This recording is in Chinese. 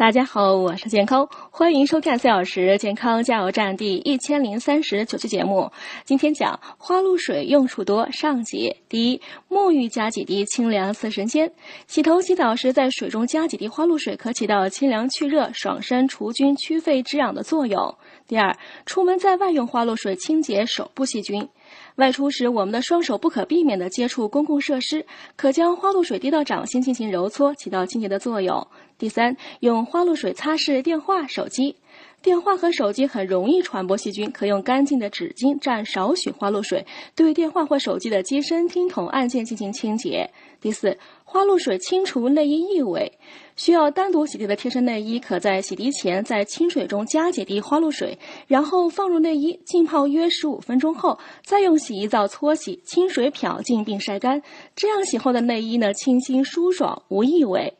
大家好，我是健康，欢迎收看四小时健康加油站第一千零三十九期节目。今天讲花露水用处多上集。第一，沐浴加几滴清凉似神仙。洗头洗澡时，在水中加几滴花露水，可起到清凉去热、爽身除菌、祛痱止痒的作用。第二，出门在外用花露水清洁手部细菌。外出时，我们的双手不可避免地接触公共设施，可将花露水滴到掌心进行揉搓，起到清洁的作用。第三，用花露水擦拭电话、手机。电话和手机很容易传播细菌，可用干净的纸巾蘸少许花露水，对电话或手机的机身、听筒按键进行清洁。第四，花露水清除内衣异味。需要单独洗涤的贴身内衣，可在洗涤前在清水中加几滴花露水，然后放入内衣浸泡约十五分钟后，再用洗衣皂搓洗，清水漂净并晒干。这样洗后的内衣呢，清新舒爽，无异味。